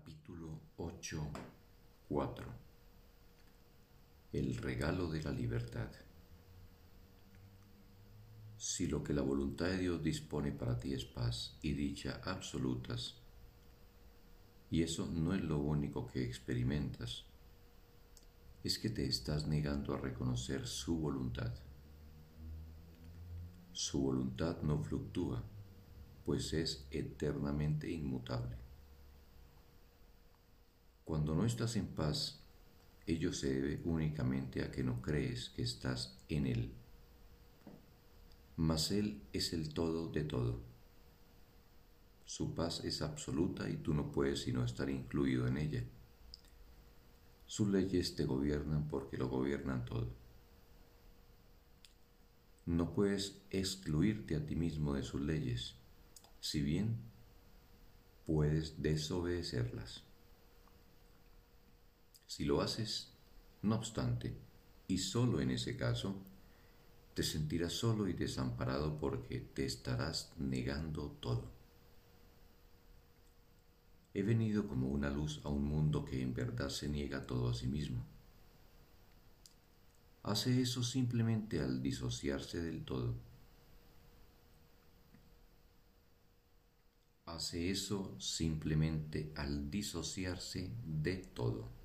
Capítulo 8, 4 El regalo de la libertad Si lo que la voluntad de Dios dispone para ti es paz y dicha absolutas, y eso no es lo único que experimentas, es que te estás negando a reconocer su voluntad. Su voluntad no fluctúa, pues es eternamente inmutable. Cuando no estás en paz, ello se debe únicamente a que no crees que estás en Él. Mas Él es el todo de todo. Su paz es absoluta y tú no puedes sino estar incluido en ella. Sus leyes te gobiernan porque lo gobiernan todo. No puedes excluirte a ti mismo de sus leyes, si bien puedes desobedecerlas. Si lo haces, no obstante, y solo en ese caso, te sentirás solo y desamparado porque te estarás negando todo. He venido como una luz a un mundo que en verdad se niega todo a sí mismo. Hace eso simplemente al disociarse del todo. Hace eso simplemente al disociarse de todo.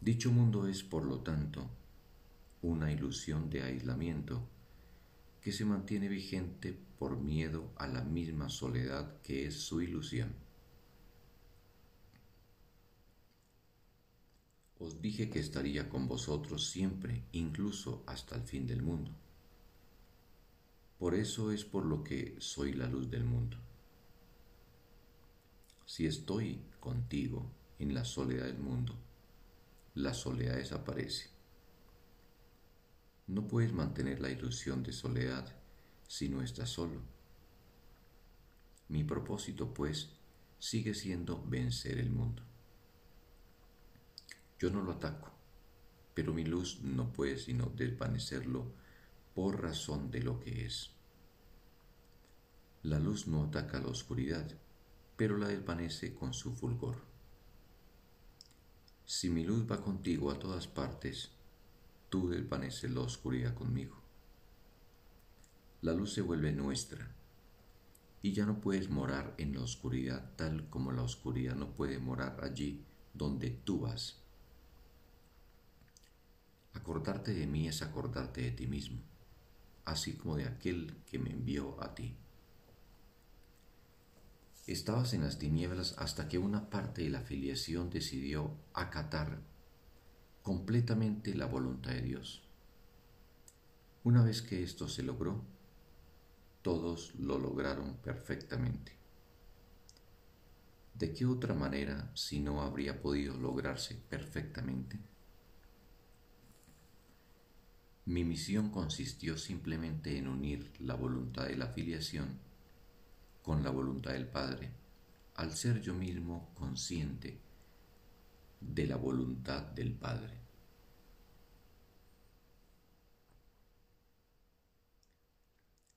Dicho mundo es, por lo tanto, una ilusión de aislamiento que se mantiene vigente por miedo a la misma soledad que es su ilusión. Os dije que estaría con vosotros siempre, incluso hasta el fin del mundo. Por eso es por lo que soy la luz del mundo. Si estoy contigo en la soledad del mundo, la soledad desaparece. No puedes mantener la ilusión de soledad si no estás solo. Mi propósito, pues, sigue siendo vencer el mundo. Yo no lo ataco, pero mi luz no puede sino desvanecerlo por razón de lo que es. La luz no ataca la oscuridad, pero la desvanece con su fulgor. Si mi luz va contigo a todas partes, tú desvaneces la oscuridad conmigo. La luz se vuelve nuestra y ya no puedes morar en la oscuridad tal como la oscuridad no puede morar allí donde tú vas. Acordarte de mí es acordarte de ti mismo, así como de aquel que me envió a ti. Estabas en las tinieblas hasta que una parte de la filiación decidió acatar completamente la voluntad de Dios. Una vez que esto se logró, todos lo lograron perfectamente. ¿De qué otra manera si no habría podido lograrse perfectamente? Mi misión consistió simplemente en unir la voluntad de la filiación con la voluntad del Padre, al ser yo mismo consciente de la voluntad del Padre.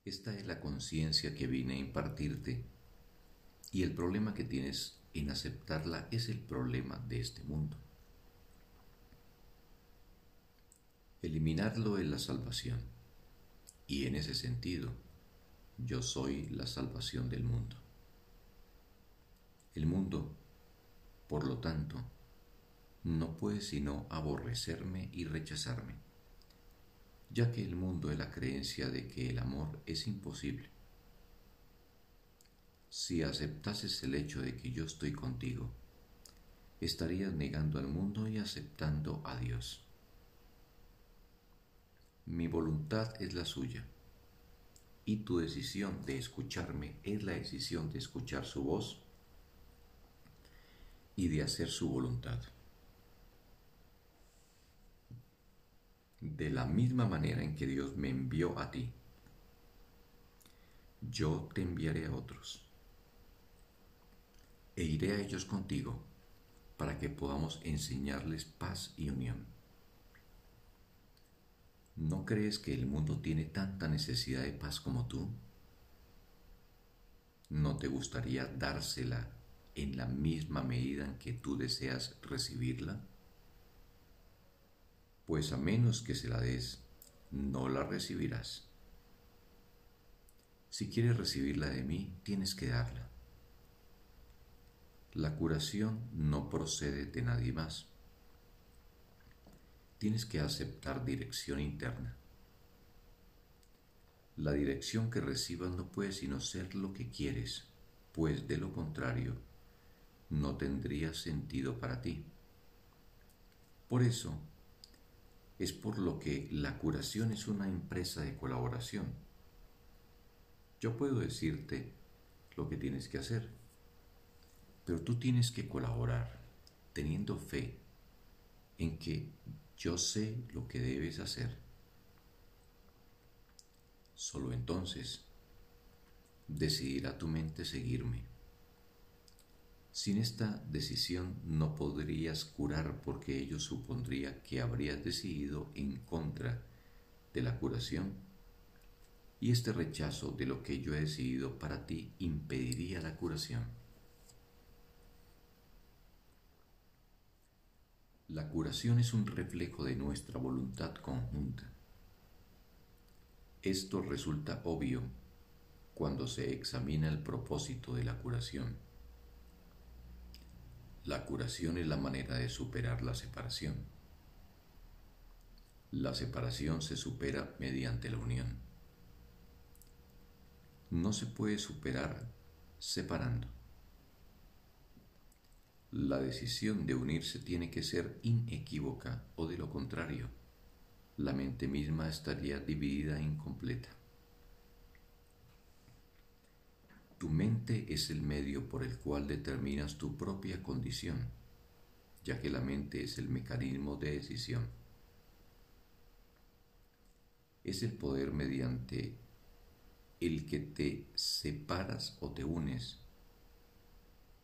Esta es la conciencia que vine a impartirte y el problema que tienes en aceptarla es el problema de este mundo. Eliminarlo es la salvación y en ese sentido yo soy la salvación del mundo. El mundo, por lo tanto, no puede sino aborrecerme y rechazarme, ya que el mundo es la creencia de que el amor es imposible. Si aceptases el hecho de que yo estoy contigo, estarías negando al mundo y aceptando a Dios. Mi voluntad es la suya y tu decisión de escucharme es la decisión de escuchar su voz y de hacer su voluntad. De la misma manera en que Dios me envió a ti, yo te enviaré a otros e iré a ellos contigo para que podamos enseñarles paz y unión. ¿No crees que el mundo tiene tanta necesidad de paz como tú? ¿No te gustaría dársela en la misma medida en que tú deseas recibirla? Pues a menos que se la des, no la recibirás. Si quieres recibirla de mí, tienes que darla. La curación no procede de nadie más. Tienes que aceptar dirección interna. La dirección que recibas no puede sino ser lo que quieres, pues de lo contrario no tendría sentido para ti. Por eso, es por lo que la curación es una empresa de colaboración. Yo puedo decirte lo que tienes que hacer, pero tú tienes que colaborar teniendo fe en que yo sé lo que debes hacer. Solo entonces decidirá tu mente seguirme. Sin esta decisión no podrías curar porque ello supondría que habrías decidido en contra de la curación y este rechazo de lo que yo he decidido para ti impediría la curación. La curación es un reflejo de nuestra voluntad conjunta. Esto resulta obvio cuando se examina el propósito de la curación. La curación es la manera de superar la separación. La separación se supera mediante la unión. No se puede superar separando. La decisión de unirse tiene que ser inequívoca o de lo contrario, la mente misma estaría dividida e incompleta. Tu mente es el medio por el cual determinas tu propia condición, ya que la mente es el mecanismo de decisión. Es el poder mediante el que te separas o te unes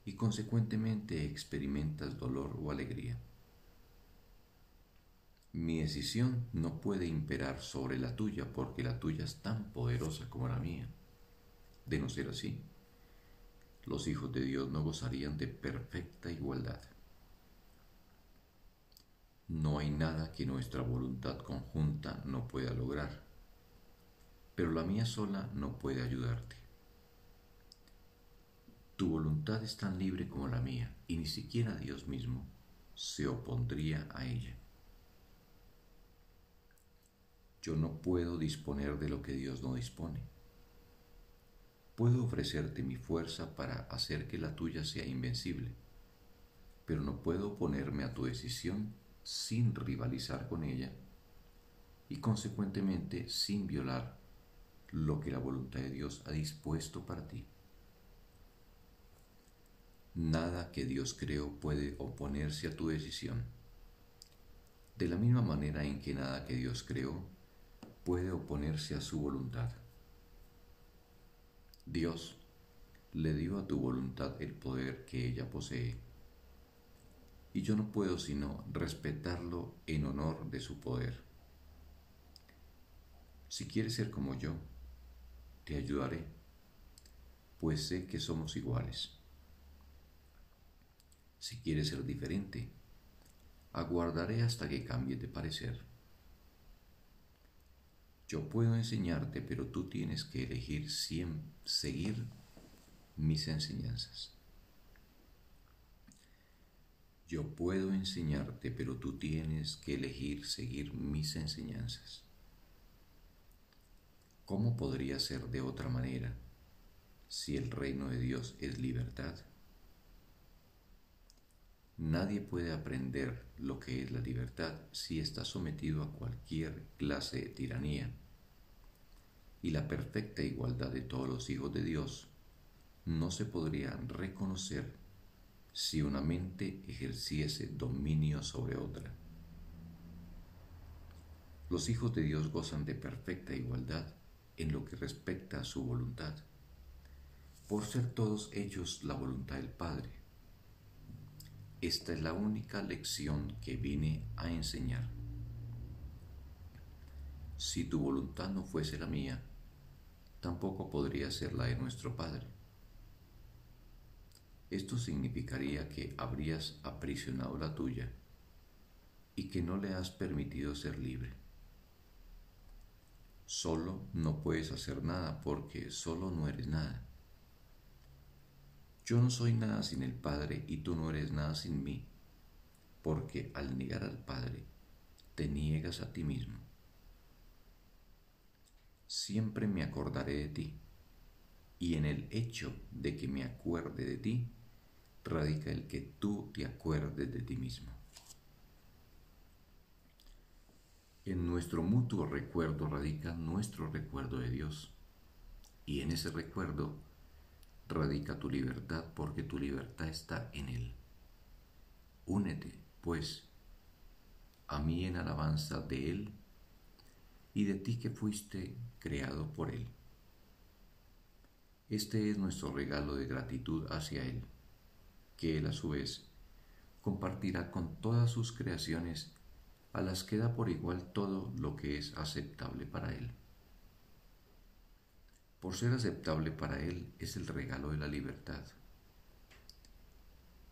y consecuentemente experimentas dolor o alegría. Mi decisión no puede imperar sobre la tuya porque la tuya es tan poderosa como la mía. De no ser así, los hijos de Dios no gozarían de perfecta igualdad. No hay nada que nuestra voluntad conjunta no pueda lograr, pero la mía sola no puede ayudarte. Tu voluntad es tan libre como la mía, y ni siquiera Dios mismo se opondría a ella. Yo no puedo disponer de lo que Dios no dispone. Puedo ofrecerte mi fuerza para hacer que la tuya sea invencible, pero no puedo oponerme a tu decisión sin rivalizar con ella y consecuentemente sin violar lo que la voluntad de Dios ha dispuesto para ti. Nada que Dios creó puede oponerse a tu decisión. De la misma manera en que nada que Dios creó puede oponerse a su voluntad. Dios le dio a tu voluntad el poder que ella posee, y yo no puedo sino respetarlo en honor de su poder. Si quieres ser como yo, te ayudaré, pues sé que somos iguales. Si quieres ser diferente, aguardaré hasta que cambies de parecer. Yo puedo enseñarte, pero tú tienes que elegir seguir mis enseñanzas. Yo puedo enseñarte, pero tú tienes que elegir seguir mis enseñanzas. ¿Cómo podría ser de otra manera si el reino de Dios es libertad? Nadie puede aprender lo que es la libertad si está sometido a cualquier clase de tiranía. Y la perfecta igualdad de todos los hijos de Dios no se podría reconocer si una mente ejerciese dominio sobre otra. Los hijos de Dios gozan de perfecta igualdad en lo que respecta a su voluntad, por ser todos ellos la voluntad del Padre esta es la única lección que vine a enseñar. Si tu voluntad no fuese la mía, tampoco podría ser la de nuestro Padre. Esto significaría que habrías aprisionado la tuya y que no le has permitido ser libre. Solo no puedes hacer nada porque solo no eres nada. Yo no soy nada sin el Padre y tú no eres nada sin mí, porque al negar al Padre, te niegas a ti mismo. Siempre me acordaré de ti, y en el hecho de que me acuerde de ti, radica el que tú te acuerdes de ti mismo. En nuestro mutuo recuerdo radica nuestro recuerdo de Dios, y en ese recuerdo radica tu libertad porque tu libertad está en Él. Únete, pues, a mí en alabanza de Él y de ti que fuiste creado por Él. Este es nuestro regalo de gratitud hacia Él, que Él a su vez compartirá con todas sus creaciones a las que da por igual todo lo que es aceptable para Él. Por ser aceptable para Él es el regalo de la libertad,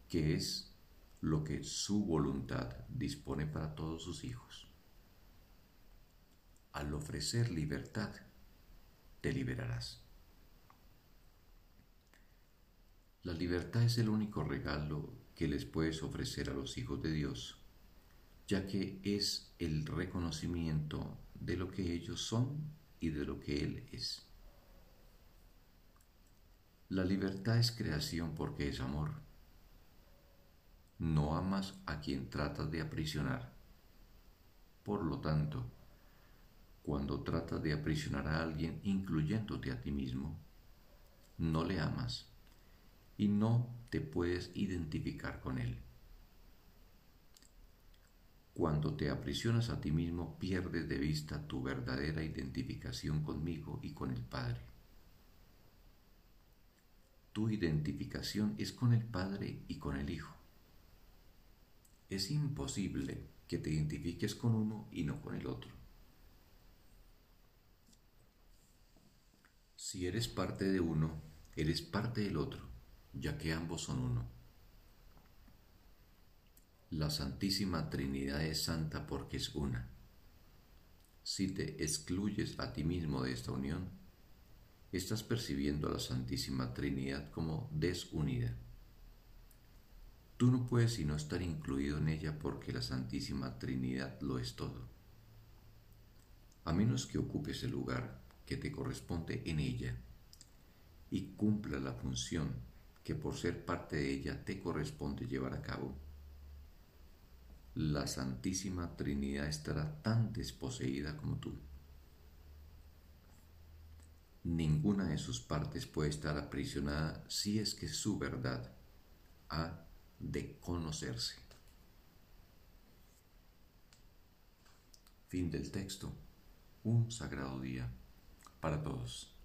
que es lo que su voluntad dispone para todos sus hijos. Al ofrecer libertad, te liberarás. La libertad es el único regalo que les puedes ofrecer a los hijos de Dios ya que es el reconocimiento de lo que ellos son y de lo que Él es. La libertad es creación porque es amor. No amas a quien tratas de aprisionar. Por lo tanto, cuando tratas de aprisionar a alguien incluyéndote a ti mismo, no le amas y no te puedes identificar con él. Cuando te aprisionas a ti mismo, pierdes de vista tu verdadera identificación conmigo y con el Padre. Tu identificación es con el Padre y con el Hijo. Es imposible que te identifiques con uno y no con el otro. Si eres parte de uno, eres parte del otro, ya que ambos son uno. La Santísima Trinidad es santa porque es una. Si te excluyes a ti mismo de esta unión, estás percibiendo a la Santísima Trinidad como desunida. Tú no puedes sino estar incluido en ella porque la Santísima Trinidad lo es todo. A menos que ocupes el lugar que te corresponde en ella y cumpla la función que por ser parte de ella te corresponde llevar a cabo, la Santísima Trinidad estará tan desposeída como tú. Ninguna de sus partes puede estar aprisionada si es que su verdad ha de conocerse. Fin del texto. Un sagrado día para todos.